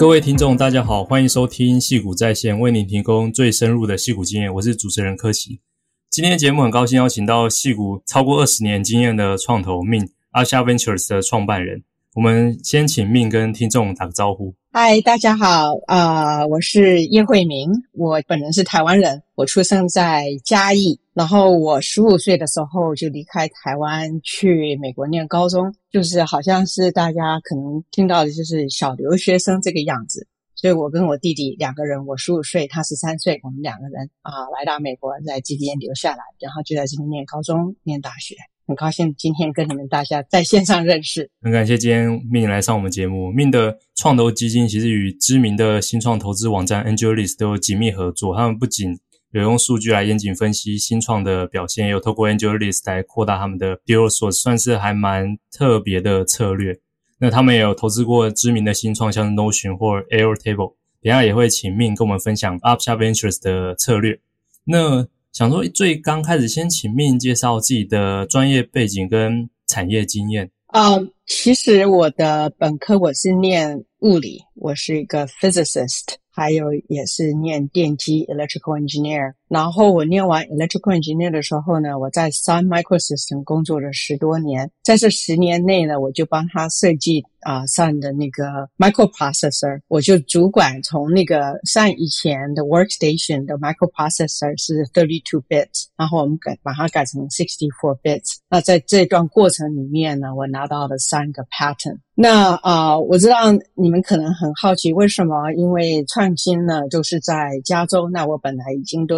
各位听众，大家好，欢迎收听戏谷在线，为您提供最深入的戏谷经验。我是主持人柯奇。今天节目很高兴邀请到戏谷超过二十年经验的创投 Min Asha Ventures 的创办人。我们先请命跟听众打个招呼。嗨，大家好，啊、我是叶慧明，我本人是台湾人，我出生在嘉义，然后我十五岁的时候就离开台湾去美国念高中，就是好像是大家可能听到的就是小留学生这个样子，所以我跟我弟弟两个人，我十五岁，他十三岁，我们两个人啊、来到美国，在这边留下来，然后就在这边念高中、念大学。很高兴今天跟你们大家在线上认识。很感谢今天命来上我们节目。命的创投基金其实与知名的新创投资网站 AngelList 都有紧密合作。他们不仅有用数据来严谨分析新创的表现，也有透过 AngelList 来扩大他们的 deal source，算是还蛮特别的策略。那他们也有投资过知名的新创，像 Notion 或 Airtable。等下也会请命跟我们分享 Asha Ventures 的策略。那想说最刚开始，先请命介绍自己的专业背景跟产业经验。啊、其实我的本科我是念物理，我是一个 physicist，还有也是念电机 electrical engineer。然后我念完 electrical engineer 的时候呢，我在 Sun Microsystems 工作了十多年，在这十年内呢，我就帮他设计啊 Sun 的那个 microprocessor，我就主管从那个 Sun 以前的 workstation 的 microprocessor 是 32bit，然后我们改把它改成 64bit。那在这段过程里面呢，我拿到了三个 pattern。那啊，我知道你们可能很好奇为什么，因为创新呢就是在加州，那我本来已经都。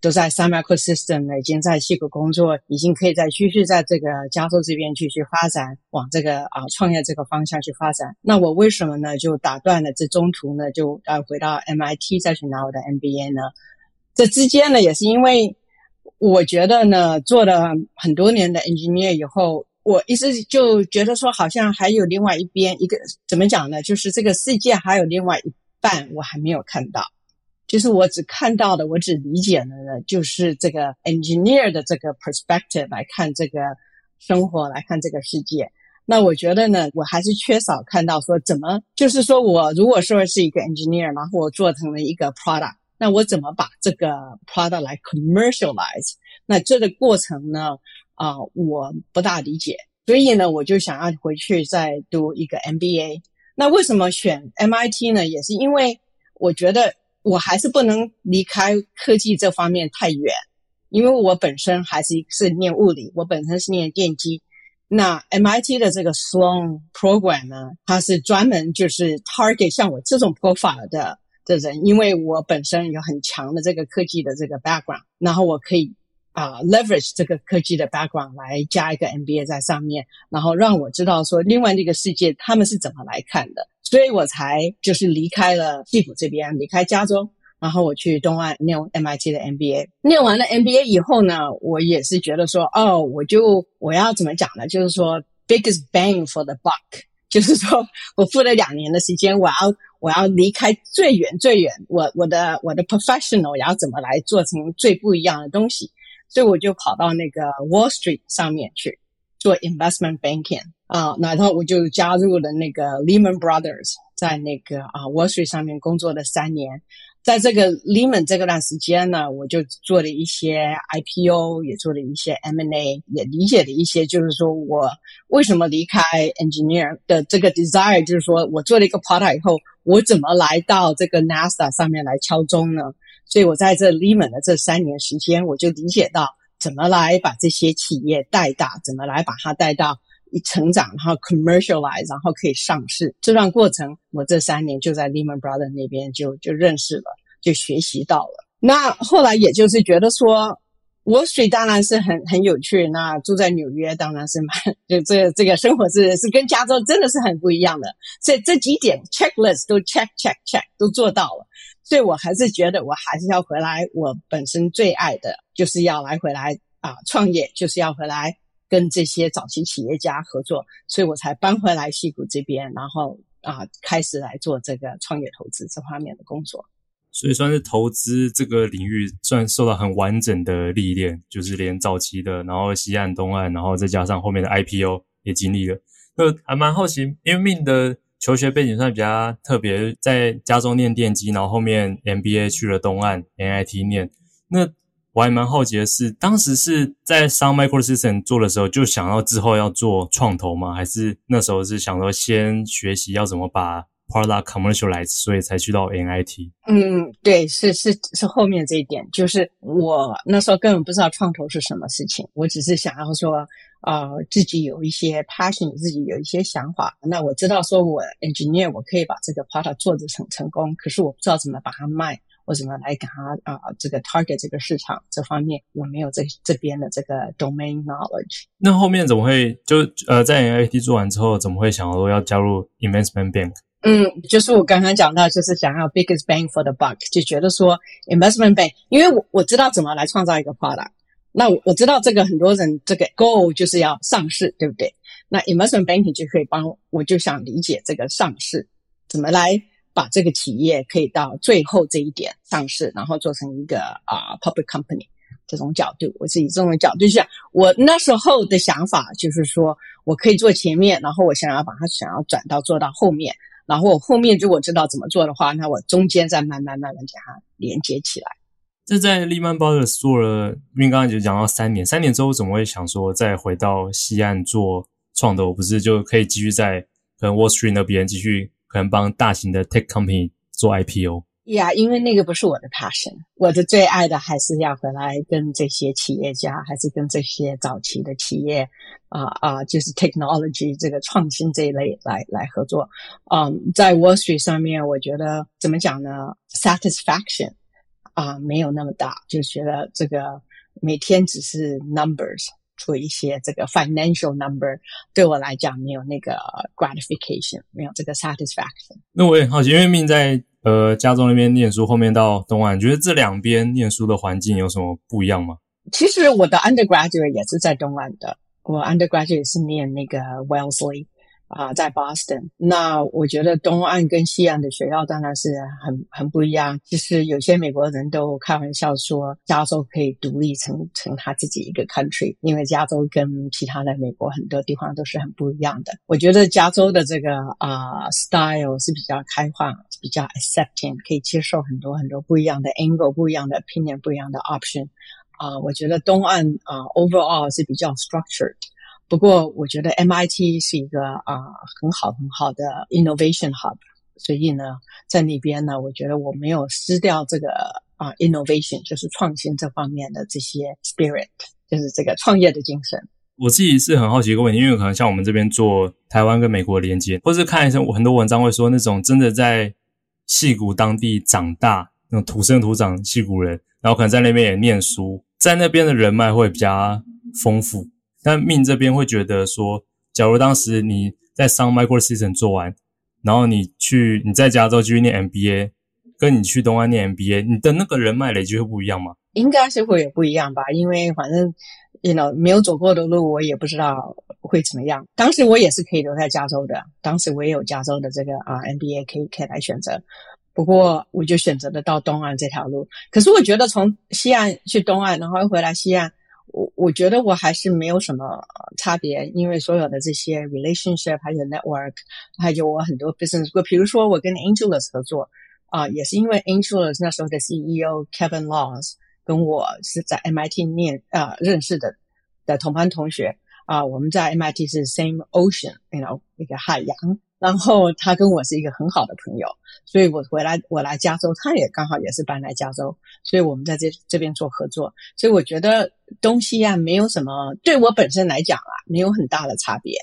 都在 Sun Microsystems 呢，已经在矽谷工作，已经可以再继续在这个加州这边继续发展，往这个啊创业这个方向去发展。那我为什么呢？就打断了这中途呢，就要回到 MIT 再去拿我的 MBA 呢？这之间呢，也是因为我觉得呢，做了很多年的 engineer 以后，我一直就觉得说，好像还有另外一边，一个怎么讲呢？就是这个世界还有另外一半，我还没有看到。就是我只看到的，我只理解的呢，就是这个 engineer 的这个 perspective 来看这个生活，来看这个世界。那我觉得呢，我还是缺少看到说怎么，就是说我如果说是一个 engineer，然后我做成了一个 product，那我怎么把这个 product 来 commercialize？那这个过程呢，啊、我不大理解。所以呢，我就想要回去再读一个 MBA。那为什么选 MIT 呢？也是因为我觉得。我还是不能离开科技这方面太远，因为我本身还是是念物理，我本身是念电机。那 MIT 的这个 Sloan Program 呢，它是专门就是 target 像我这种 profile 的的人，因为我本身有很强的这个科技的这个 background，然后我可以啊、leverage 这个科技的 background 来加一个 MBA 在上面，然后让我知道说另外那个世界他们是怎么来看的。所以我才就是离开了矽谷这边，离开加州，然后我去东岸念 MIT 的 MBA。念完了 MBA 以后呢，我也是觉得说，哦，我就我要怎么讲呢？就是说，biggest bang for the buck，就是说我付了两年的时间，我要我要离开最远最远，我我的我的 professional 我要怎么来做成最不一样的东西？所以我就跑到那个 Wall Street 上面去做 investment banking。啊，然后我就加入了那个 Lehman Brothers，在那个啊 Wall Street 上面工作了三年。在这个 Lehman 这个段时间呢，我就做了一些 IPO，也做了一些 M&A，也理解了一些，就是说我为什么离开 Engineer 的这个 desire，就是说我做了一个 product 以后，我怎么来到这个 NASA 上面来敲钟呢？所以我在这 Lehman 的这三年时间，我就理解到怎么来把这些企业带大，怎么来把它带到。一成长，然后 commercialize，然后可以上市。这段过程，我这三年就在 Lehman Brothers 那边就就认识了，就学习到了。那后来也就是觉得说我水当然是很很有趣。那住在纽约当然是蛮，就这、这个生活是是跟加州真的是很不一样的。所以这几点 checklist 都 check check check 都做到了。所以我还是觉得我还是要回来。我本身最爱的就是要来回来啊创业，就是要回来。跟这些早期企业家合作，所以我才搬回来矽谷这边，然后啊开始来做这个创业投资这方面的工作。所以算是投资这个领域，算受到很完整的历练，就是连早期的，然后西岸、东岸，然后再加上后面的 IPO 也经历了。那还蛮好奇，因为 Min 的求学背景算比较特别，在加州念电机，然后后面 MBA 去了东岸 MIT 念。那我还蛮好奇的是，当时是在 Sun Microsystems 做的时候，就想要之后要做创投吗？还是那时候是想说先学习要怎么把 product commercialize，所以才去到 MIT？嗯，对，是是是后面这一点，就是我那时候根本不知道创投是什么事情，我只是想要说。呃，自己有一些 passion，自己有一些想法。那我知道，说我 engineer，我可以把这个 product 做得成成功，可是我不知道怎么把它卖，我怎么来给他啊、呃，这个 target 这个市场这方面，我没有这这边的这个 domain knowledge。那后面怎么会就呃，在 N I T 做完之后，怎么会想说要加入 investment bank？嗯，就是我刚刚讲到，就是想要 biggest bang for the buck，就觉得说 investment bank，因为我我知道怎么来创造一个 product。那我我知道这个很多人这个 goal 就是要上市，对不对？那 investment banking 就可以帮我，就想理解这个上市怎么来把这个企业可以到最后这一点上市，然后做成一个啊、public company 这种角度，我是以这种角度想。我那时候的想法就是说我可以做前面，然后我想要把它想要转到做到后面，然后我后面如果知道怎么做的话，那我中间再慢慢慢慢将它连接起来。这在 Lehman Brothers 做了，因为刚刚就讲到三年，三年之后怎么会想说再回到西岸做创投？不是就可以继续在可能 Wall Street 那边继续可能帮大型的 Tech Company 做 IPO？呀，yeah, 因为那个不是我的 passion，我的最爱的还是要回来跟这些企业家，还是跟这些早期的企业啊啊、就是 technology 这个创新这一类来来合作。嗯，在 Wall Street 上面，我觉得怎么讲呢？Satisfaction。啊，没有那么大，就觉得这个每天只是 numbers 做一些这个 financial number，对我来讲没有那个 gratification，没有这个 satisfaction。那我也很好奇，因为 Min 在呃加州那边念书，后面到东岸，你觉得这两边念书的环境有什么不一样吗？其实我的 undergraduate 也是在东岸的，我 undergraduate 是念那个 Wellesley。啊，在 Boston，那我觉得东岸跟西岸的学校当然是很很不一样。其实有些美国人都开玩笑说，加州可以独立成成他自己一个 country，因为加州跟其他的美国很多地方都是很不一样的。我觉得加州的这个啊、style 是比较开放，比较 accepting，可以接受很多很多不一样的 angle、不一样的 opinion、不一样的 option。啊，我觉得东岸啊、overall 是比较 structured。不过，我觉得 MIT 是一个啊、很好很好的 innovation hub，所以呢，在那边呢，我觉得我没有失掉这个啊、innovation，就是创新这方面的这些 spirit，就是这个创业的精神。我自己是很好奇一个问题，因为可能像我们这边做台湾跟美国的连接，或是看一些很多文章会说，那种真的在矽谷当地长大，那种土生土长矽谷人，然后可能在那边也念书，在那边的人脉会比较丰富。但 Min 这边会觉得说，假如当时你在上 Microsystem 做完，然后你去你在加州继续念 MBA，跟你去东岸念 MBA，你的那个人脉累积会不一样吗？应该是会有不一样吧，因为反正，you know，没有走过的路，我也不知道会怎么样。当时我也是可以留在加州的，当时我也有加州的这个啊 MBA 可以可以来选择，不过我就选择了到东岸这条路。可是我觉得从西岸去东岸，然后又回来西岸。我我觉得我还是没有什么差别，因为所有的这些 relationship 还有 network，还有我很多 business，比如说我跟 AngelList 合作啊、也是因为 AngelList 那时候的 CEO Kevin Laws 跟我是在 MIT 念啊、认识的的同班同学啊、我们在 MIT 是 same ocean，you know 那个海洋。然后他跟我是一个很好的朋友，所以我回来我来加州，他也刚好也是搬来加州，所以我们在这这边做合作。所以我觉得东西啊没有什么，对我本身来讲啊，没有很大的差别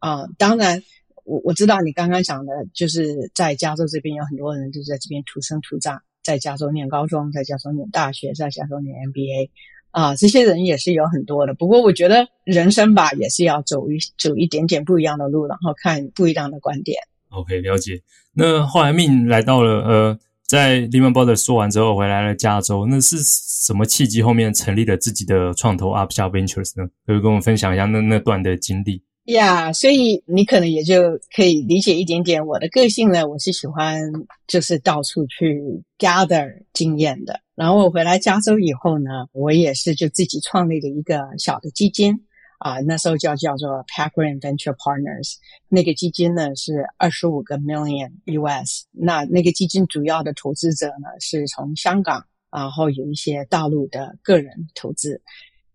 啊、当然，我我知道你刚刚讲的，就是在加州这边有很多人就是在这边土生土长，在加州念高中，在加州念大学，在加州念 MBA。啊，这些人也是有很多的。不过我觉得人生吧，也是要走一走一点点不一样的路，然后看不一样的观点。OK，了解。那后来命来到了呃，在 Lehman Brothers 说完之后，回来了加州。那是什么契机？后面成立了自己的创投 Upshot Ventures 呢？可以跟我们分享一下那那段的经历。呀，yeah, 所以你可能也就可以理解一点点我的个性呢。我是喜欢就是到处去 gather 经验的。然后我回来加州以后呢，我也是就自己创立了一个小的基金啊，那时候叫叫做 Packard Venture Partners，那个基金呢是二十五个 million US，那那个基金主要的投资者呢是从香港，然后有一些大陆的个人投资，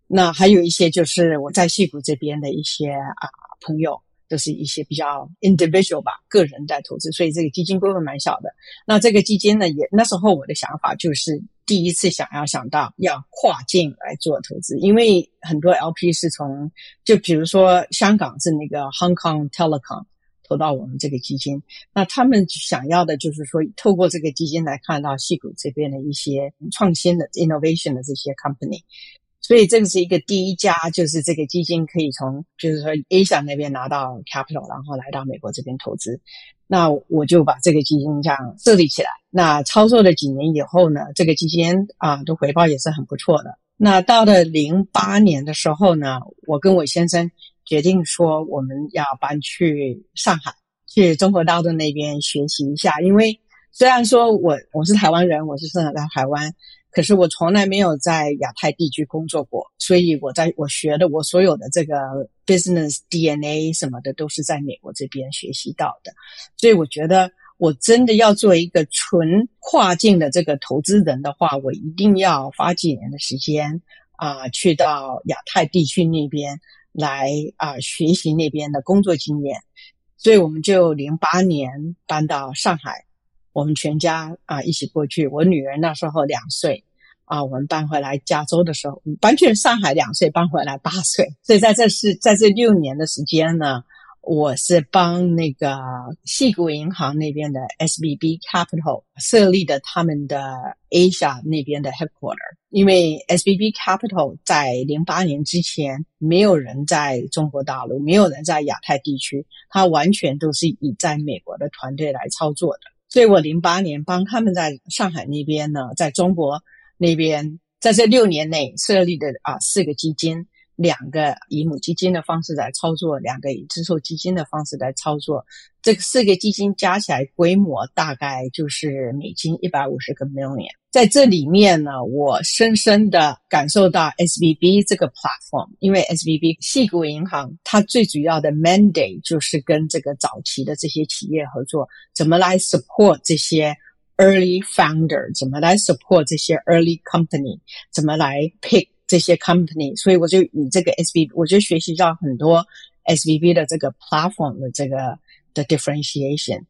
那还有一些就是我在戏谷这边的一些啊朋友，都是一些比较 individual 吧，个人在投资，所以这个基金规模蛮小的。那这个基金呢，也那时候我的想法就是。第一次想要想到要跨境来做投资，因为很多 LP 是从，就比如说香港是那个 Hong Kong Telecom 投到我们这个基金，那他们想要的就是说透过这个基金来看到西谷这边的一些创新的 innovation 的这些 company，所以这个是一个第一家，就是这个基金可以从就是说 A 想那边拿到 capital，然后来到美国这边投资。那我就把这个基金这样设立起来。那操作了几年以后呢，这个基金啊的回报也是很不错的。那到了零八年的时候呢，我跟我先生决定说，我们要搬去上海，去中国大陆那边学习一下。因为虽然说我我是台湾人，我是生长在台湾。可是我从来没有在亚太地区工作过，所以我在我学的我所有的这个 business DNA 什么的都是在美国这边学习到的，所以我觉得我真的要做一个纯跨境的这个投资人的话，我一定要花几年的时间啊、去到亚太地区那边来啊、学习那边的工作经验，所以我们就零八年搬到上海。我们全家啊一起过去。我女儿那时候两岁啊，我们搬回来加州的时候，搬去上海两岁，搬回来八岁。所以在这是在这六年的时间呢，我是帮那个西谷银行那边的 SBB Capital 设立的他们的 Asia 那边的 headquarter。因为 SBB Capital 在零八年之前没有人在中国大陆，没有人在亚太地区，它完全都是以在美国的团队来操作的。所以我零八年帮他们在上海那边呢，在中国那边，在这六年内设立的啊四个基金，两个以母基金的方式来操作，两个以指数基金的方式来操作。这四个基金加起来规模大概就是美金一百五十个 million。在这里面呢，我深深的感受到 SBB 这个 platform，因为 SVB 矽谷银行它最主要的 mandate 就是跟这个早期的这些企业合作，怎么来 support 这些 early founder，怎么来 support 这些 early company，怎么来 pick 这些 company。所以我就以这个 SVB，我就学习到很多 SVB 的这个 platform 的这个。的 differentiation，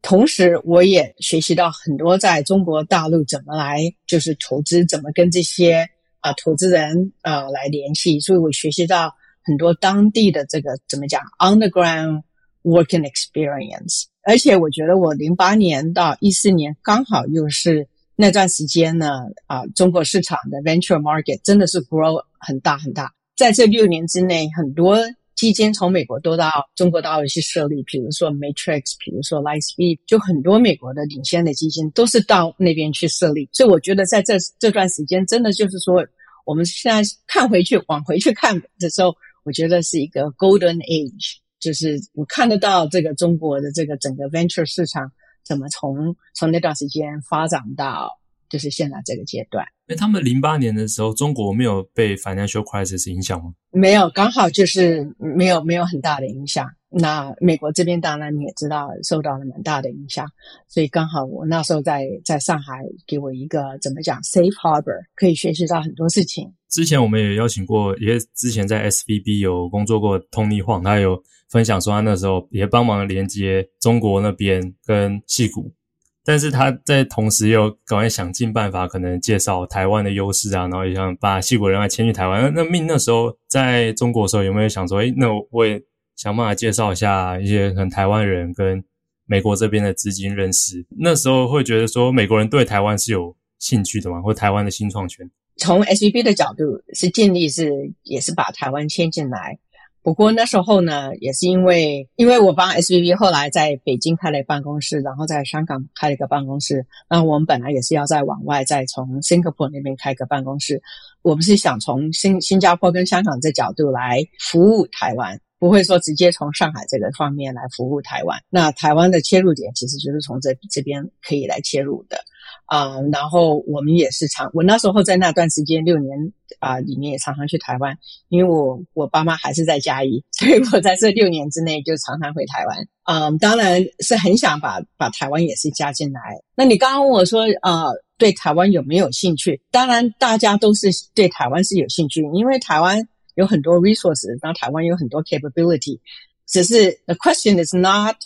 同时我也学习到很多在中国大陆怎么来就是投资，怎么跟这些啊、投资人啊、来联系，所以我学习到很多当地的这个怎么讲 underground working experience。而且我觉得我零八年到一四年刚好又是那段时间呢啊、中国市场的 venture market 真的是 grow 很大很大，在这六年之内很多。基金从美国都到中国大陆去设立，比如说 Matrix，比如说 Lightspeed，就很多美国的领先的基金都是到那边去设立。所以我觉得在这这段时间，真的就是说，我们现在看回去，往回去看的时候，我觉得是一个 Golden Age，就是我看得到这个中国的这个整个 Venture 市场怎么从从那段时间发展到。就是现在这个阶段。哎，他们零八年的时候，中国没有被 financial crisis 影响吗？没有，刚好就是没有没有很大的影响。那美国这边当然你也知道，受到了蛮大的影响。所以刚好我那时候在在上海，给我一个怎么讲 safe harbor，可以学习到很多事情。之前我们也邀请过，也之前在 SVB 有工作过 Tony 晃他有分享说他那时候也帮忙连接中国那边跟戏谷。但是他在同时又赶快想尽办法，可能介绍台湾的优势啊，然后也想把戏谷人来迁去台湾。那那 Min 那时候在中国的时候，有没有想说，诶，那我也想办法介绍一下一些可能台湾人跟美国这边的资金认识？那时候会觉得说，美国人对台湾是有兴趣的吗？或台湾的新创圈？从 SVB 的角度是尽力是也是把台湾迁进来。不过那时候呢，也是因为，因为我帮 SVB 后来在北京开了办公室，然后在香港开了一个办公室。那我们本来也是要再往外，再从 Singapore 那边开个办公室。我们是想从新新加坡跟香港这角度来服务台湾，不会说直接从上海这个方面来服务台湾。那台湾的切入点其实就是从这这边可以来切入的。啊、然后我们也是常，我那时候在那段时间六年啊、呃、里面也常常去台湾，因为我我爸妈还是在嘉义，所以我在这六年之内就常常回台湾。嗯、呃，当然是很想把把台湾也是加进来。那你刚刚问我说啊、呃，对台湾有没有兴趣？当然大家都是对台湾是有兴趣，因为台湾有很多 resources，然后台湾有很多 capability，只是 the question is not。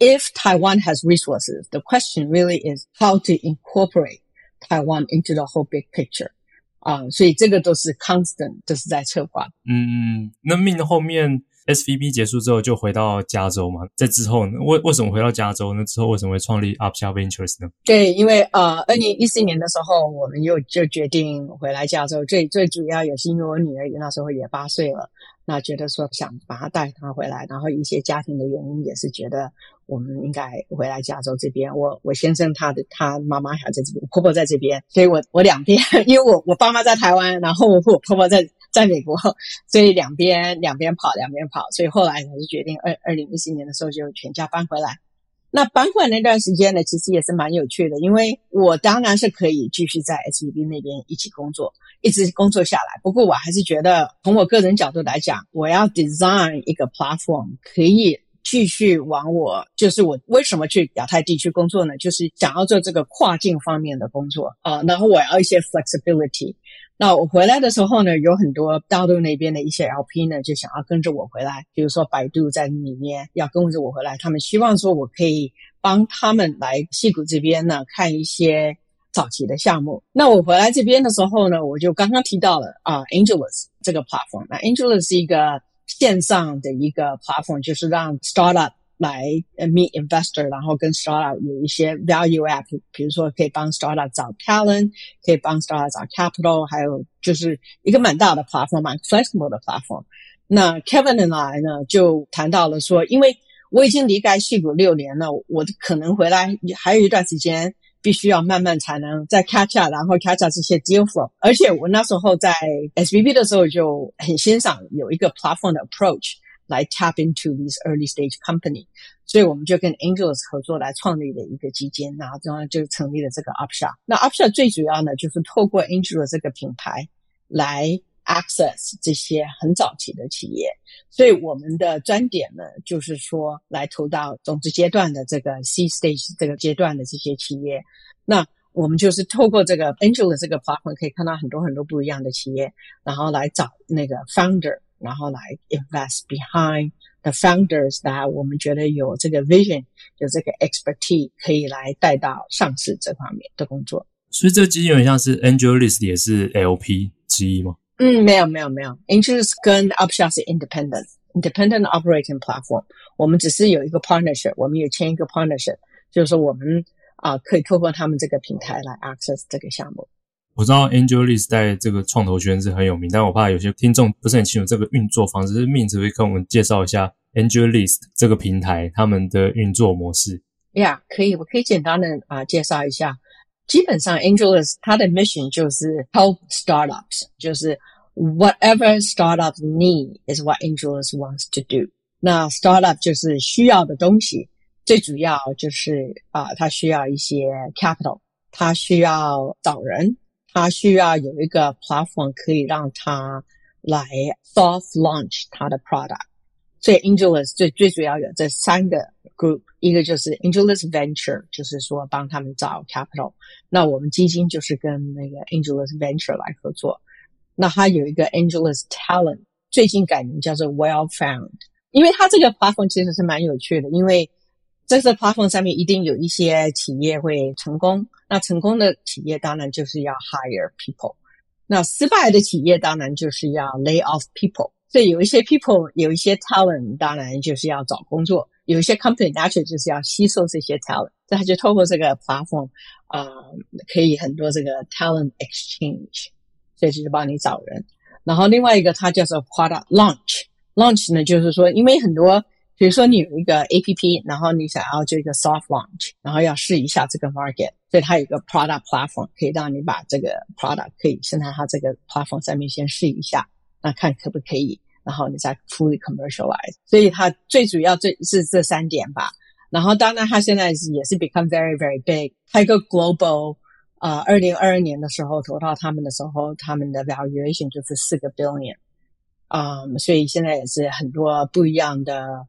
If Taiwan has resources, the question really is how to incorporate Taiwan into the whole big picture. 啊、uh,，所以这个都是 constant，都是在策划。嗯，那 Min 后面 SVB 结束之后就回到加州嘛？在之后呢？为为什么回到加州呢？之后为什么会创立 Upshot Ventures 呢？对，因为呃，二零一四年的时候，我们又就决定回来加州。最最主要也是因为我女儿那时候也八岁了。那觉得说想把她带她回来，然后一些家庭的原因也是觉得我们应该回来加州这边。我我先生他的他妈妈还在这边，婆婆在这边，所以我我两边，因为我我爸妈在台湾，然后我我婆婆在在美国，所以两边两边跑两边跑，所以后来我就决定二二零一四年的时候就全家搬回来。那搬回来那段时间呢，其实也是蛮有趣的，因为我当然是可以继续在 SVB 那边一起工作，一直工作下来。不过我还是觉得，从我个人角度来讲，我要 design 一个 platform 可以继续往我，就是我为什么去亚太地区工作呢？就是想要做这个跨境方面的工作啊，然后我要一些 flexibility。那我回来的时候呢，有很多大陆那边的一些 LP 呢，就想要跟着我回来。比如说百度在里面要跟着我回来，他们希望说我可以帮他们来矽谷这边呢看一些早期的项目。那我回来这边的时候呢，我就刚刚提到了啊，Angelus 这个 platform。那 Angelus 是一个线上的一个 platform，就是让 startup。来 meet investor，然后跟 startup 有一些 value app，比如说可以帮 startup 找 talent，可以帮 startup 找 capital，还有就是一个蛮大的 platform，蛮 flexible 的 platform。那 Kevin 来呢就谈到了说，因为我已经离开戏谷六年了，我可能回来还有一段时间，必须要慢慢才能再 catch up，然后 catch up 这些 deal flow。而且我那时候在 SVB 的时候就很欣赏有一个 platform 的 approach。来 tap into these early stage company，所以我们就跟 Angelus 合作来创立了一个基金，然后这样就成立了这个 Upshot。那 Upshot 最主要呢，就是透过 Angelus 这个品牌来 access 这些很早期的企业。所以我们的专点呢，就是说来投到种子阶段的这个 C stage 这个阶段的这些企业。那我们就是透过这个 Angel 的这个划分可以看到很多很多不一样的企业，然后来找那个 founder。然后来 invest behind the founders，that 我们觉得有这个 vision，有这个 expertise，可以来带到上市这方面的工作。所以这个基金有点像是 AngelList 也是 LP 之一吗？嗯，没有没有没有，AngelList 跟 Upshot 是 independent，independent operating platform。我们只是有一个 partnership，我们有签一个 partnership，就是说我们啊、呃、可以透过他们这个平台来 access 这个项目。我知道 AngelList 在这个创投圈是很有名，但我怕有些听众不是很清楚这个运作方式。是 Min 可以跟我们介绍一下 AngelList 这个平台他们的运作模式。Yeah，可以，我可以简单的啊、呃、介绍一下。基本上 AngelList 它的 mission 就是 help startups，就是 whatever startups need is what AngelList wants to do。那 startup 就是需要的东西，最主要就是啊、呃，它需要一些 capital，它需要找人。他需要有一个 platform 可以让他来 soft launch 他的 product，所以 AngelList 最最主要有这三个 group，一个就是 AngelList Venture，就是说帮他们找 capital。那我们基金就是跟那个 AngelList Venture 来合作。 那还有一个 Angelus Talent，最近改名叫做 Well Found，因为它这个 platform 其实是蛮有趣的，因为在这个 platform 上面一定有一些企业会成功。那成功的企业当然就是要 hire people，那失败的企业当然就是要 lay off people。所以有一些 people，有一些 talent，当然就是要找工作；有一些 company natural 就是要吸收这些 talent。所以他就透过这个 platform，啊、呃，可以很多这个 talent exchange，所以就是帮你找人。然后另外一个它叫做 product launch，launch 呢就是说，因为很多。比如说你有一个 APP，然后你想要做一个 soft launch，然后要试一下这个 market，所以它有一个 product platform 可以让你把这个 product 可以先在它这个 platform 上面先试一下，那看可不可以，然后你再 fully commercialize。所以它最主要这是这三点吧。然后当然它现在也是 become very very big，它一个 global 啊，二零二二年的时候投到他们的时候，他们的 valuation 就是四个 billion，啊、所以现在也是很多不一样的、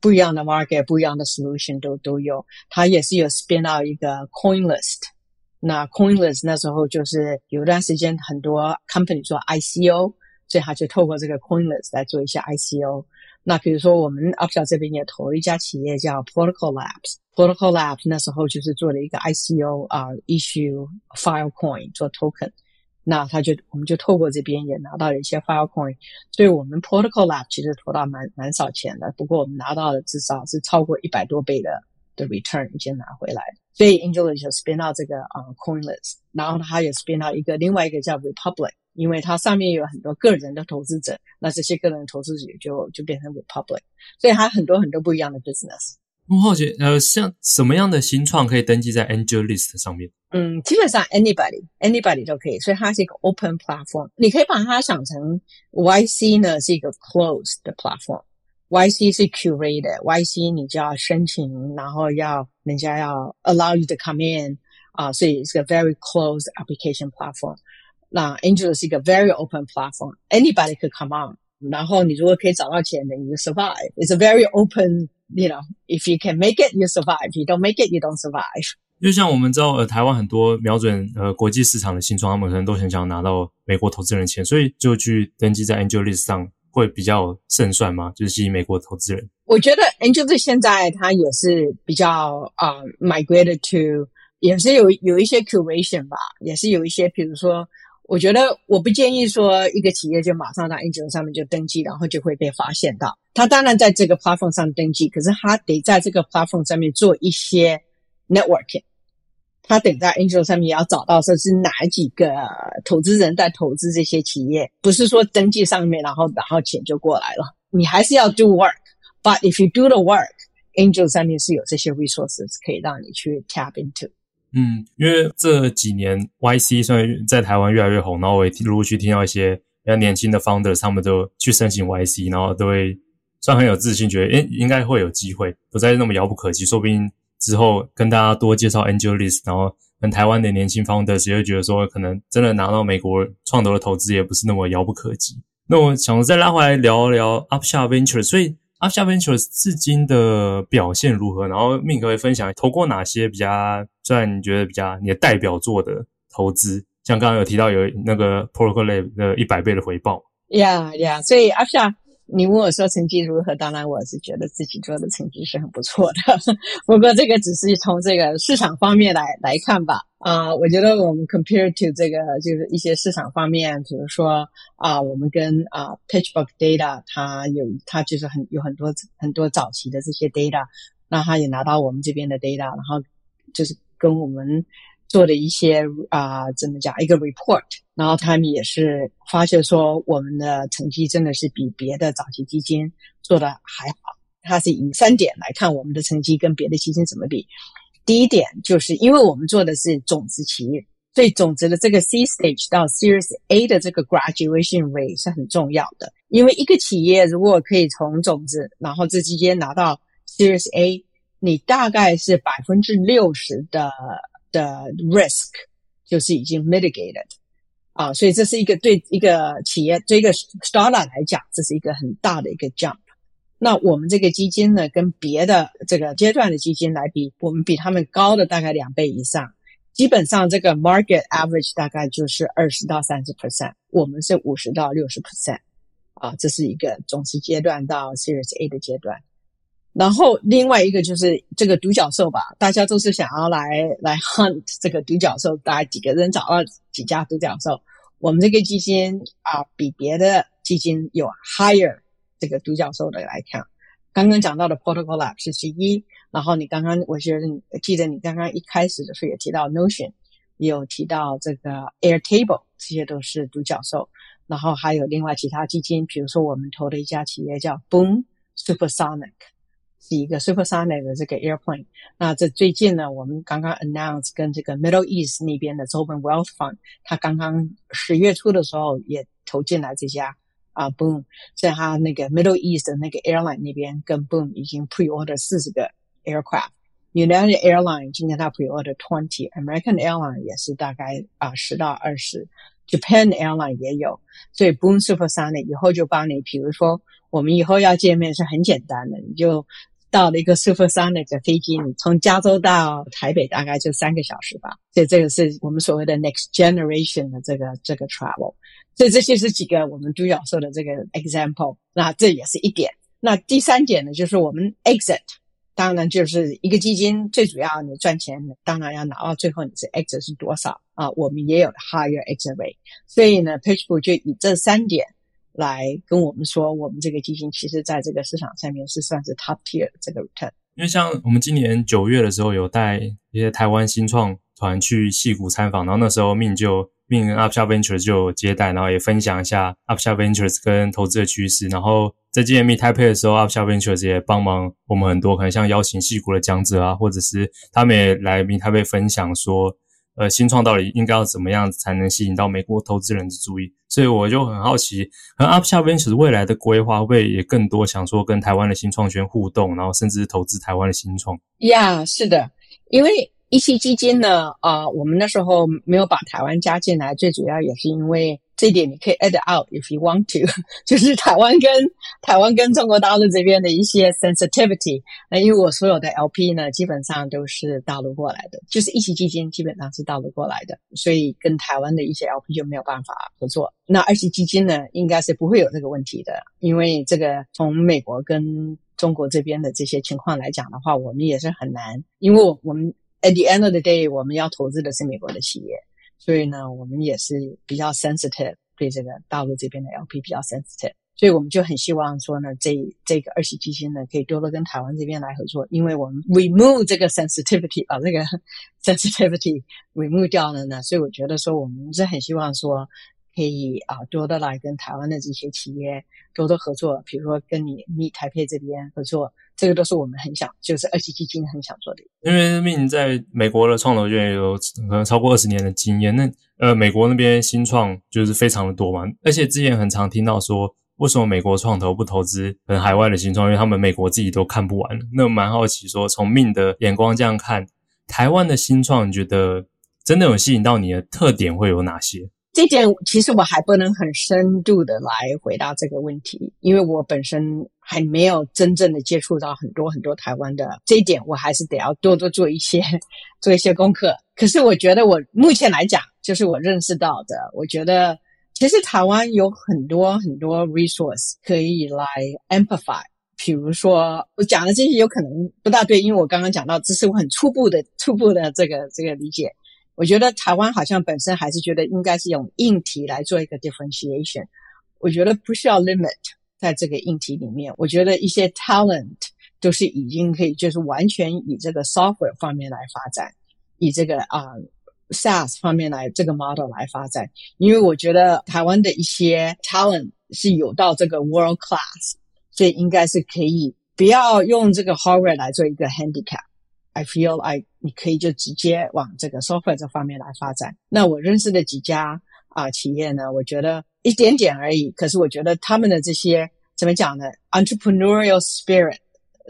不一样的 market、不一样的 solution 都都有。它也是有 spin out 一个 CoinList，那 CoinList 那时候就是有一段时间很多 company 做 ICO，所以他就透过这个 CoinList 来做一些 ICO。那比如说我们 Upshot 这边也投了一家企业叫 Protocol Labs。Protocol Labs 那时候就是做了一个 ICO 啊、uh,，issue Filecoin 做 token，那他就我们就透过这边也拿到了一些 Filecoin，所以我们 Protocol Labs 其实投到蛮蛮少钱的，不过我们拿到了至少是超过一百多倍的的 return 已经拿回来，所以 AngelList 就 spin out 这个啊、uh, CoinList，然后他也 spin out 一个另外一个叫 Republic，因为它上面有很多个人的投资者，那这些个人投资者就就变成 Republic，所以它很多很多不一样的 business。我好奇，呃，像什么样的新创可以登记在 AngelList 上面？嗯，基本上 anybody anybody 都可以，所以它是一个 open platform。你可以把它想成 YC 呢是一个 closed 的 platform，YC 是 curated，YC 你就要申请，然后要人家要 allow you to come in 啊，所以是个 very closed application platform。那 Angel 是一个 very open platform，anybody could come on。然后你如果可以找到钱的，you survive。It's a very open You know, if you can make it, you survive. If you don't make it, you don't survive. 就像我们知道，呃，台湾很多瞄准呃国际市场的新创，他们可能都很想拿到美国投资人的钱，所以就去登记在 AngelList 上会比较胜算吗？就是吸引美国投资人。我觉得 AngelList 现在它也是比较啊、uh, migrated to，也是有有一些 curation 吧，也是有一些，比如说。我觉得我不建议说一个企业就马上到 Angel 上面就登记，然后就会被发现到。他当然在这个 platform 上登记，可是他得在这个 platform 上面做一些 networking。他得在 Angel 上面也要找到说是哪几个投资人在投资这些企业，不是说登记上面然后然后钱就过来了。你还是要 do work。But if you do the work，Angel 上面是有这些 resources 可以让你去 tap into。嗯，因为这几年 YC 虽然在台湾越来越红，然后我也陆续听到一些比较年轻的 founders，他们都去申请 YC，然后都会算很有自信，觉得诶应该会有机会，不再那么遥不可及。说不定之后跟大家多介绍 AngelList，然后跟台湾的年轻 founders 也会觉得说，可能真的拿到美国创投的投资也不是那么遥不可及。那我想再拉回来聊一聊 Upshot venture，所以。阿夏 Ventures 至今的表现如何？然后 Min 可以分享投过哪些比较，算你觉得比较你的代表作的投资，像刚刚有提到有那个 Protocol Lab 的一百倍的回报。Yeah, yeah. 所以阿夏你问我说成绩如何？当然我是觉得自己做的成绩是很不错的。不过这个只是从这个市场方面来来看吧。啊、我觉得我们 compare to 这个就是一些市场方面，比如说啊我们跟啊、PitchBook Data 它有它就是很有很多很多早期的这些 data，那它也拿到我们这边的 data，然后就是跟我们做的一些啊、怎么讲一个 report，然后他们也是发现说我们的成绩真的是比别的早期基金做的还好。它是以三点来看我们的成绩跟别的基金怎么比。第一点就是因为我们做的是种子企业，所以种子的这个 C stage 到 Series A 的这个 graduation rate 是很重要的。因为一个企业如果可以从种子，然后这期间拿到 Series A，你大概是百分之六十的的 risk 就是已经 mitigated 啊，所以这是一个对一个企业对一个 startup 来讲，这是一个很大的一个 jump。那我们这个基金呢，跟别的这个阶段的基金来比，我们比他们高的大概两倍以上。基本上这个 market average 大概就是二十到三十 percent，我们是五十到六十 percent，啊，这是一个种子阶段到 Series A 的阶段。然后另外一个就是这个独角兽吧，大家都是想要来来 hunt 这个独角兽，大概几个人找到几家独角兽。我们这个基金啊，比别的基金有 higher。这个独角兽的来看，刚刚讲到的 Protocol Lab 是之一，然后你刚刚我觉得你记得你刚刚一开始的时候也提到 Notion，也有提到这个 Airtable，这些都是独角兽。然后还有另外其他基金，比如说我们投的一家企业叫 Boom Supersonic，是一个 Supersonic 的这个 airplane。那这最近呢，我们刚刚 announce 跟这个 Middle East 那边的 Open Wealth Fund，他刚刚十月初的时候也投进来这家。啊，Boom，在他那个 Middle East 的那个 airline 那边，跟 Boom 已经 pre-order 四十个 aircraft，United Airlines 今天它 pre-order twenty，American Airline 也是大概啊十到二十。Japan Airline 也有，所以 Boom Supersonic 以后就帮你，比如说我们以后要见面是很简单的，你就到了一个 Supersonic 的飞机，你从加州到台北大概就三个小时吧，所以这个是我们所谓的 Next Generation 的这个这个 travel，所以这些是几个我们独角兽的这个 example，那这也是一点，那第三点呢就是我们 exit。当然，就是一个基金最主要，你赚钱，当然要拿到最后你是 exit 是多少。啊？我们也有 higher exit rate，所以呢，PitchBook 就以这三点来跟我们说，我们这个基金其实在这个市场上面是算是 top tier 这个 return。因为像我们今年九月的时候，有带一些台湾新创团去矽谷参访，然后那时候 Min 就 Min 跟 Upshot Ventures 就接待，然后也分享一下 Upshot Ventures 跟投资的趋势，然后。在今年 Meet Taipei 的时候，Upshot Ventures 也帮忙我们很多，可能像邀请矽谷的讲者啊，或者是他们也来 Meet Taipei 分享说，呃，新创到底应该要怎么样才能吸引到美国投资人的注意？所以我就很好奇，和 Upshot Ventures 未来的规划会不会也更多想说跟台湾的新创圈互动，然后甚至投资台湾的新创？呀是的，因为一期基金呢，啊、呃，我们那时候没有把台湾加进来，最主要也是因为。这一点你可以 add out if you want to，就是台湾跟台湾跟中国大陆这边的一些 sensitivity。那因为我所有的 LP 呢，基本上都是大陆过来的，就是一期基金基本上是大陆过来的，所以跟台湾的一些 LP 就没有办法合作。那二期基金呢，应该是不会有这个问题的，因为这个从美国跟中国这边的这些情况来讲的话，我们也是很难，因为我们 at the end of the day，我们要投资的是美国的企业。所以呢，我们也是比较 sensitive，对这个大陆这边的 LP 比较 sensitive，所以我们就很希望说呢，这这个二期基金呢，可以多多跟台湾这边来合作，因为我们 remove 这个 sensitivity，把这个 sensitivity remove 掉了呢，所以我觉得说我们是很希望说。可以啊，多的来跟台湾的这些企业多多合作，比如说跟你 Meet 台北这边合作，这个都是我们很想，就是二期基金很想做的。因为 Min 在美国的创投圈有可能超过二十年的经验，那呃，美国那边新创就是非常的多嘛，而且之前很常听到说，为什么美国创投不投资很海外的新创？因为他们美国自己都看不完。那我蛮好奇说，从命的眼光这样看，台湾的新创，你觉得真的有吸引到你的特点会有哪些？这点其实我还不能很深度的来回答这个问题，因为我本身还没有真正的接触到很多很多台湾的，这一点我还是得要多多做一些 做一些功课。可是我觉得我目前来讲，就是我认识到的，我觉得其实台湾有很多很多 resource 可以来 amplify。比如说我讲的这些有可能不大对，因为我刚刚讲到这是我很初步的初步的这个这个理解。我觉得台湾好像本身还是觉得应该是用硬体来做一个 differentiation。我觉得不需要 limit 在这个硬体里面。我觉得一些 talent 都是已经可以，就是完全以这个 software 方面来发展，以这个啊、SaaS 方面来这个 model 来发展。因为我觉得台湾的一些 talent 是有到这个 world class，所以应该是可以不要用这个 hardware 来做一个 handicap。I feel like 你可以就直接往这个 software 这方面来发展。那我认识的几家啊、企业呢，我觉得一点点而已。可是我觉得他们的这些怎么讲呢？Entrepreneurial spirit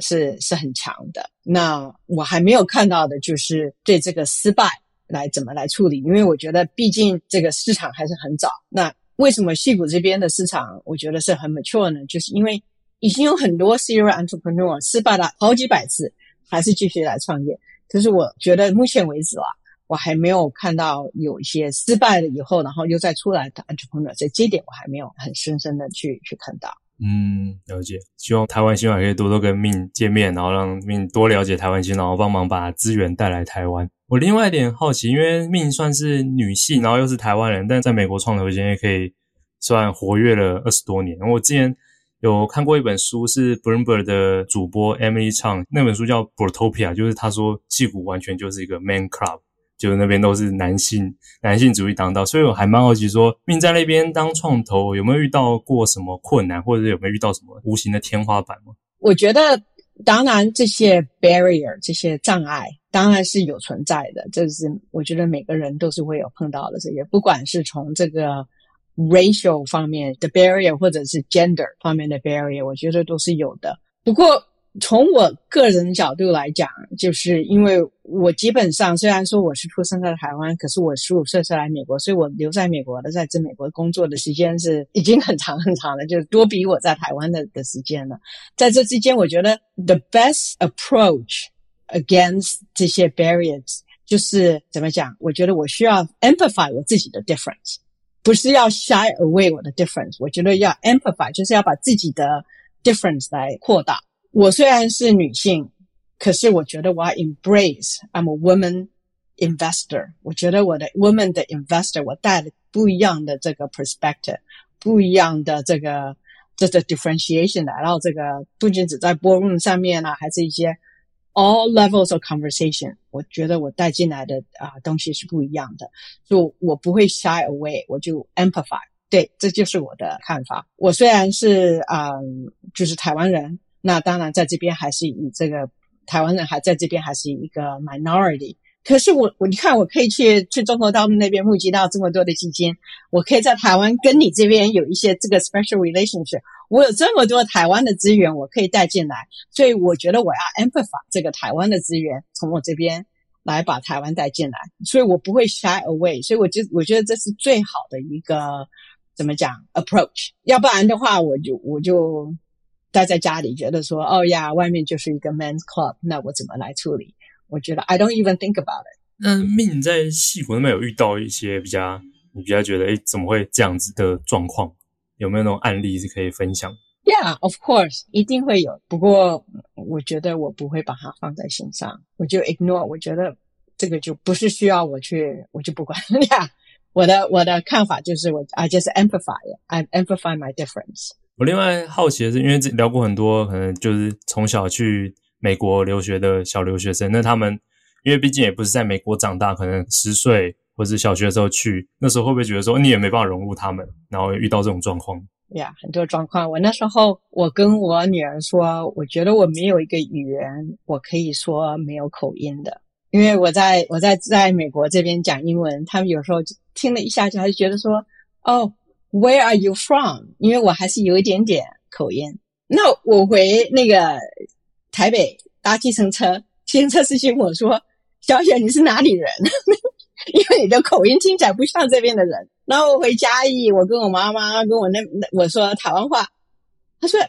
是是很强的。那我还没有看到的就是对这个失败来怎么来处理，因为我觉得毕竟这个市场还是很早。那为什么戏谷这边的市场我觉得是很 mature 呢？就是因为已经有很多 serial entrepreneur 失败了好几百次。还是继续来创业，可是我觉得目前为止啊，我还没有看到有一些失败了以后，然后又再出来的 entrepreneur，所以这一点我还没有很深深的去去看到。嗯，了解。希望台湾新创可以多多跟命见面，然后让命多了解台湾新创，然后帮忙把资源带来台湾。我另外一点好奇，因为命算是女性，然后又是台湾人，但在美国创投圈也可以算活跃了二十多年。我之前。有看过一本书，是 Bloomberg 的主播 Emily 唱那本书叫 Brotopia，就是他说矽谷完全就是一个 Man Club，就是那边都是男性男性主义当道，所以我还蛮好奇说命在那边当创投有没有遇到过什么困难，或者有没有遇到什么无形的天花板吗？我觉得当然这些 barrier 这些障碍当然是有存在的，这是我觉得每个人都是会有碰到的这些，不管是从这个。Racial 方面的 barrier 或者是 gender 方面的 barrier，我觉得都是有的。不过从我个人角度来讲，就是因为我基本上虽然说我是出生在台湾，可是我十五岁是来美国，所以我留在美国的，在这美国工作的时间是已经很长很长了，就是多比我在台湾的的时间了。在这之间，我觉得 the best approach against 这些 barriers 就是怎么讲？我觉得我需要 amplify 我自己的 difference，不是要 shy away 我的 difference。我觉得要 amplify，就是要把自己的 difference 来扩大。我虽然是女性，可是我觉得我要 embrace I'm a woman investor。我觉得我的 woman 的 investor，我带了不一样的这个 perspective，不一样的这个这个 differentiation 来到这个，不仅只在 boardroom 上面啊，还是一些 all levels of conversation。我觉得我带进来的啊东西是不一样的，就我不会 shy away，我就 amplify。对，这就是我的看法。我虽然是嗯，就是台湾人。那当然，在这边还是以这个台湾人还在这边还是一个 minority。可是我我你看，我可以去去中国大陆那边募集到这么多的基金，我可以在台湾跟你这边有一些这个 special relationship。我有这么多台湾的资源，我可以带进来，所以我觉得我要 amplify 这个台湾的资源，从我这边来把台湾带进来。所以我不会 shy away。所以我就我觉得这是最好的一个怎么讲 approach。要不然的话，我就我就。待在家里，觉得说，哦呀，外面就是一个 men's club，那我怎么来处理？我觉得 I don't even think about it。那命在矽谷那边有遇到一些比较，你比较觉得，诶，怎么会这样子的状况？有没有那种案例是可以分享？Yeah，of course，一定会有。不过，我觉得我不会把它放在心上，我就 ignore。我觉得这个就不是需要我去，我就不管。yeah,，我的我的看法就是我，我 I just amplify，I amplify my difference。我另外好奇的是，因为聊过很多，可能就是从小去美国留学的小留学生，那他们因为毕竟也不是在美国长大，可能十岁或是小学的时候去，那时候会不会觉得说你也没办法融入他们，然后遇到这种状况？呀很多状况。我那时候我跟我女儿说，我觉得我没有一个语言我可以说没有口音的，因为我在我在在美国这边讲英文，他们有时候听了一下就还是觉得说哦。Where are you from？因为我还是有一点点口音。那我回那个台北搭计程车，计程车司机问我说：“小雪，你是哪里人？” 因为你的口音听起来不像这边的人。然后我回嘉义，我跟我妈妈跟我那那我说台湾话，他说：“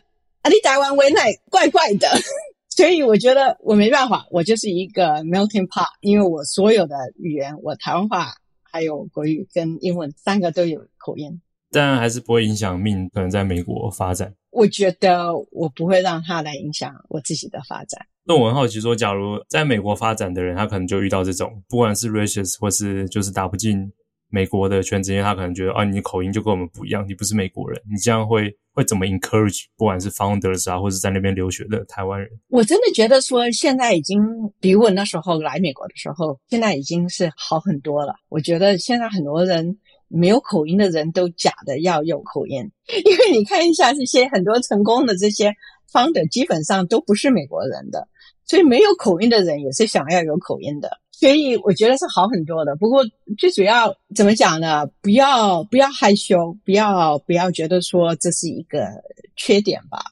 啊，你台湾味那怪怪的。”所以我觉得我没办法，我就是一个 melting pot，因为我所有的语言，我台湾话还有国语跟英文三个都有口音。但还是不会影响 Min 可能在美国发展。我觉得我不会让他来影响我自己的发展。那我很好奇说，假如在美国发展的人，他可能就遇到这种，不管是 racist 或是就是打不进美国的圈子，因为他可能觉得啊，你口音就跟我们不一样，你不是美国人，你这样会会怎么 encourage？不管是 founders 啊，或是在那边留学的台湾人，我真的觉得说，现在已经比我那时候来美国的时候，现在已经是好很多了。我觉得现在很多人。没有口音的人都假的要有口音，因为你看一下这些很多成功的这些 founder，基本上都不是美国人的，所以没有口音的人也是想要有口音的，所以我觉得是好很多的。不过最主要怎么讲呢？不要不要害羞，不要不要觉得说这是一个缺点吧，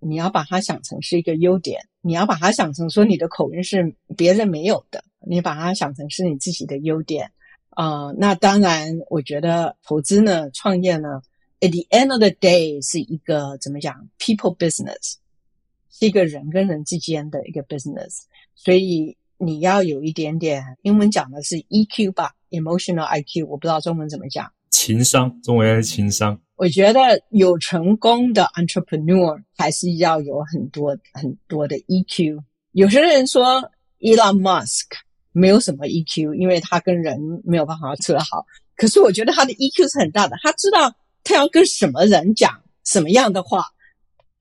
你要把它想成是一个优点，你要把它想成说你的口音是别人没有的，你把它想成是你自己的优点。啊、那当然，我觉得投资呢，创业呢，at the end of the day 是一个怎么讲，people business，是一个人跟人之间的一个 business，所以你要有一点点，英文讲的是 EQ 吧，emotional IQ，我不知道中文怎么讲，情商，中文还是情商。我觉得有成功的 entrepreneur 还是要有很多很多的 EQ。有些人说 Elon Musk。没有什么 EQ，因为他跟人没有办法处得好。可是我觉得他的 EQ 是很大的，他知道他要跟什么人讲什么样的话，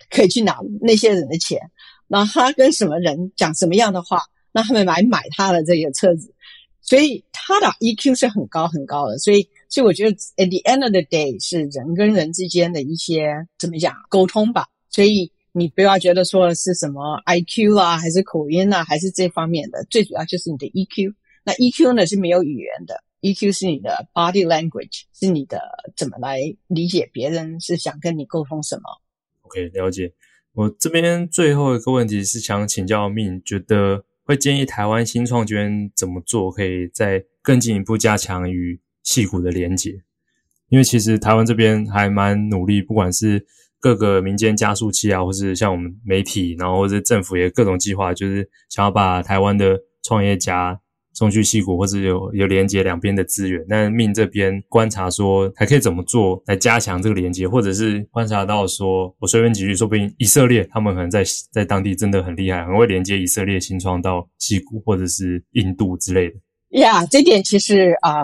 可以去拿那些人的钱。那他跟什么人讲什么样的话，让他们来买他的这个车子。所以他的 EQ 是很高很高的。所以，所以我觉得 at the end of the day 是人跟人之间的一些怎么讲沟通吧。所以。你不要觉得说是什么 IQ 啊，还是口音啊，还是这方面的，最主要就是你的 EQ。那 EQ 呢是没有语言的，EQ 是你的 body language，是你的怎么来理解别人是想跟你沟通什么。OK，了解。我这边最后一个问题是想请教命觉得会建议台湾新创圈怎么做，可以再更进一步加强与矽谷的连结？因为其实台湾这边还蛮努力，不管是各个民间加速器啊，或是像我们媒体，然后或者政府也各种计划，就是想要把台湾的创业家送去矽谷，或是有有连接两边的资源。那命这边观察说，还可以怎么做来加强这个连接，或者是观察到说，我随便几句，说不定以色列他们可能在在当地真的很厉害，很会连接以色列新创到西谷，或者是印度之类的。呀，yeah, 这点其实啊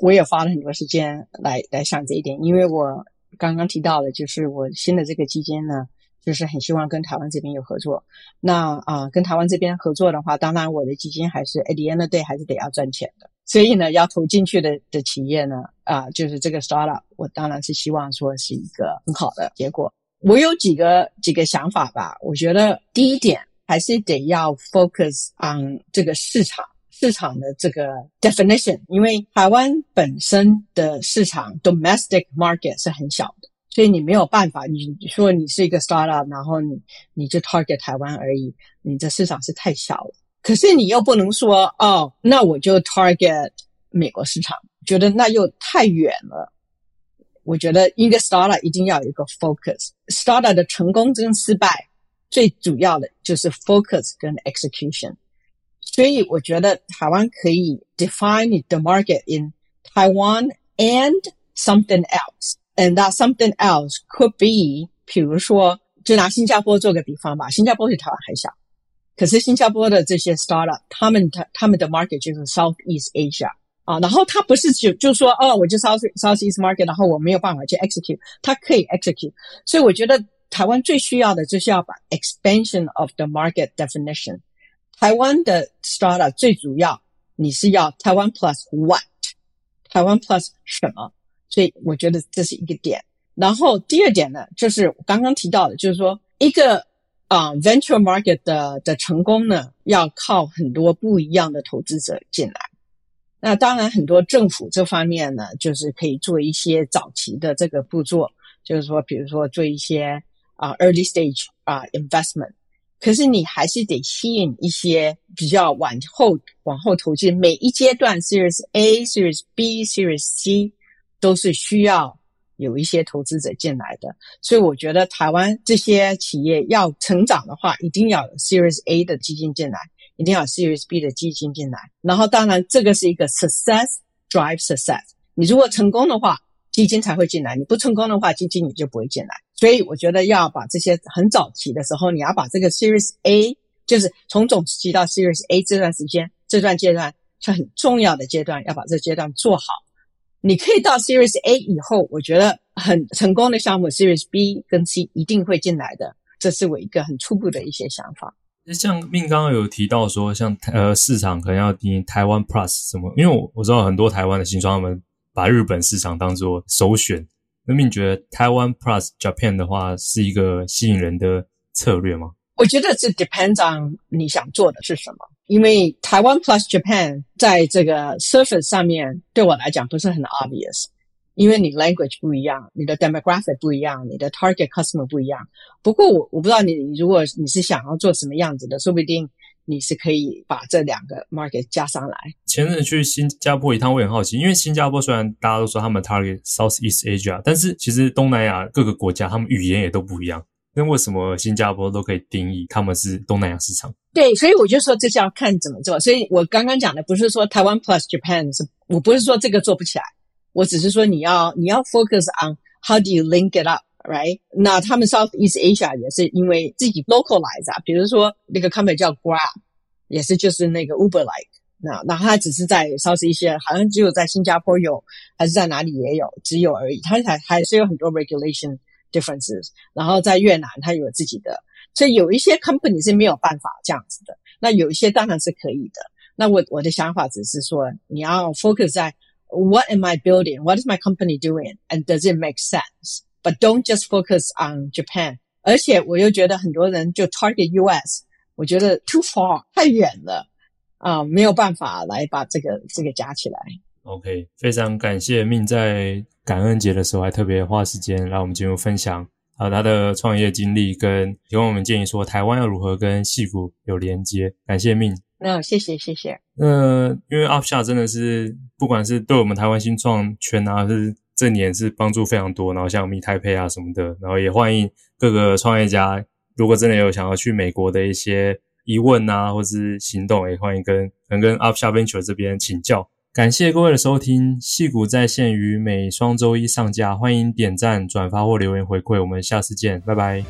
我也花了很多时间来来想这一点，因为我刚刚提到的，就是我新的这个基金呢，就是很希望跟台湾这边有合作。那啊跟台湾这边合作的话，当然我的基金还是 at the end of day 还是得要赚钱的。所以呢，要投进去的的企业呢，啊就是这个 startup，我当然是希望说是一个很好的结果。我有几个几个想法吧，我觉得第一点还是得要 focus on 这个市场。市场的这个 definition，因为台湾本身的市场 domestic market 是很小，所以你没有办法，你说你是一个 startup，然后你你就 target 台湾而已，你的市场是太小了。可是你又不能说哦，那我就 target 美国市场，觉得那又太远了。我觉得一个 startup 一定要有一个 focus，startup 的成功跟失败最主要的就是 focus 跟 execution。所以我觉得台湾可以 define the market in Taiwan and something else, and that something else could be，比如说，就拿新加坡做个比方吧，新加坡比台湾还小，可是新加坡的这些 startup，他们他他们的 market 就是 Southeast Asia 啊，然后他不是就就说哦，我就 South Southeast market，然后我没有办法去 execute，他可以 execute，所以我觉得台湾最需要的就是要把 expansion of the market definition。台湾的 startup 最主要，你是要台湾 plus what？台湾 plus 什么？ 所以我觉得这是一个点。然后第二点呢，就是我刚刚提到的，就是说一个啊、venture market 的的成功呢，要靠很多不一样的投资者进来。那当然，很多政府这方面呢，就是可以做一些早期的这个步骤，就是说，比如说做一些啊、early stage 啊、investment。可是你还是得吸引一些比较往后往后投资，每一阶段 Series A、Series B、Series C 都是需要有一些投资者进来的。所以我觉得台湾这些企业要成长的话，一定要 Series A 的基金进来，一定要 Series B 的基金进来。然后当然这个是一个 success drive success，你如果成功的话，基金才会进来；你不成功的话，基金你就不会进来。所以我觉得要把这些很早期的时候，你要把这个 Series A，就是从种子期到 Series A 这段时间，这段阶段是很重要的阶段，要把这阶段做好。你可以到 Series A 以后，我觉得很成功的项目 Series B 跟 C 一定会进来的。这是我一个很初步的一些想法。那像 Min 刚刚有提到说，像呃市场可能要定台湾 Plus 什么，因为我我知道很多台湾的新创他们把日本市场当做首选。那你觉得台湾 Plus Japan 的话是一个吸引人的策略吗？我觉得这 depends on 你想做的是什么。因为台湾 Plus Japan 在这个 surface 上面对我来讲不是很 obvious，因为你 language 不一样，你的 demographic 不一样，你的 target customer 不一样。不过我我不知道你如果你是想要做什么样子的，说不定。你是可以把这两个 market 加上来。前阵去新加坡一趟，我也很好奇，因为新加坡虽然大家都说他们 target Southeast Asia，但是其实东南亚各个国家他们语言也都不一样。那为什么新加坡都可以定义他们是东南亚市场？对，所以我就说这是要看怎么做。所以我刚刚讲的不是说台湾 plus Japan 是，我不是说这个做不起来，我只是说你要你要 focus on how do you link it up。Right？那他们 Southeast Asia 也是因为自己 localize 啊，比如说那个 company 叫 Grab，也是就是那个 Uber-like。那那它只是在 Southeast Asia，好像只有在新加坡有，还是在哪里也有，只有而已。它还还是有很多 regulation differences。然后在越南它有自己的，所以有一些 company 是没有办法这样子的。那有一些当然是可以的。那我我的想法只是说，你要 focus 在 What am I building? What is my company doing? And does it make sense? But don't just focus on Japan。而且我又觉得很多人就 target US，我觉得 too far 太远了啊，没有办法来把这个这个加起来。OK，非常感谢命在感恩节的时候还特别花时间来我们节目分享还有他的创业经历，跟提供我们建议说台湾要如何跟矽谷有连接。感谢 Min。那谢谢谢谢。那因为 Upshot 真的是不管是对我们台湾新创圈啊，是这年是帮助非常多。然后像 Meet Taipei 啊什么的，然后也欢迎各个创业家，如果真的有想要去美国的一些疑问啊，或是行动，也欢迎跟能跟 Upshot Venture 这边请教。感谢各位的收听，戏骨在线于每双周一上架，欢迎点赞、转发或留言回馈，我们下次见，拜拜。